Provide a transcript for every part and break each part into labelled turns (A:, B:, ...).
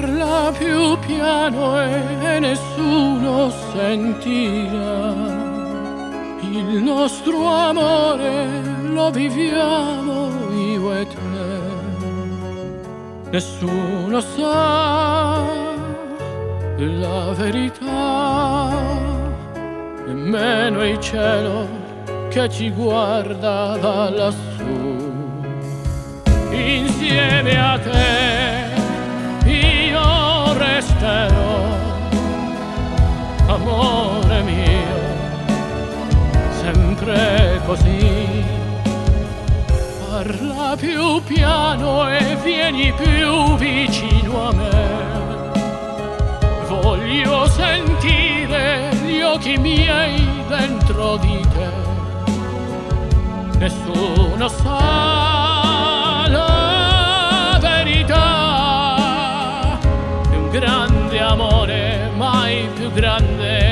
A: Parla più piano e nessuno sentirà. Il nostro amore lo viviamo io e te. Nessuno sa la verità, nemmeno il cielo che ci guarda da lassù. Insieme a te amore mio, sempre così. Parla più piano e vieni più vicino a me voglio sentire gli occhi miei dentro di te. Nessuno sa la verità un grande amore, mai più grande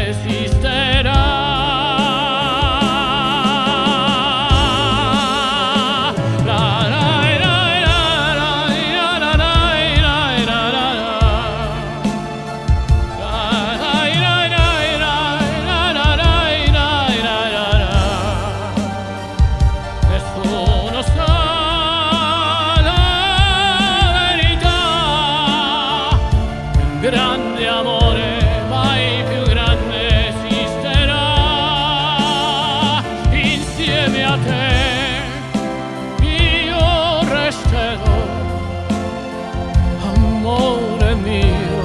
A: grande amore mai più grande esisterà insieme a te io resterò amore mio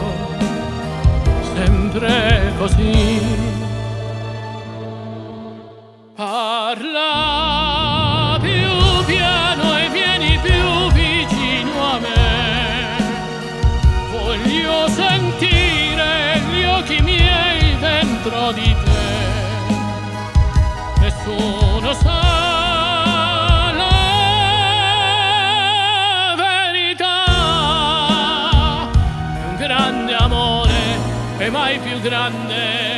A: sempre così. Di te. Nessuno sa la verità un grande amore e mai più grande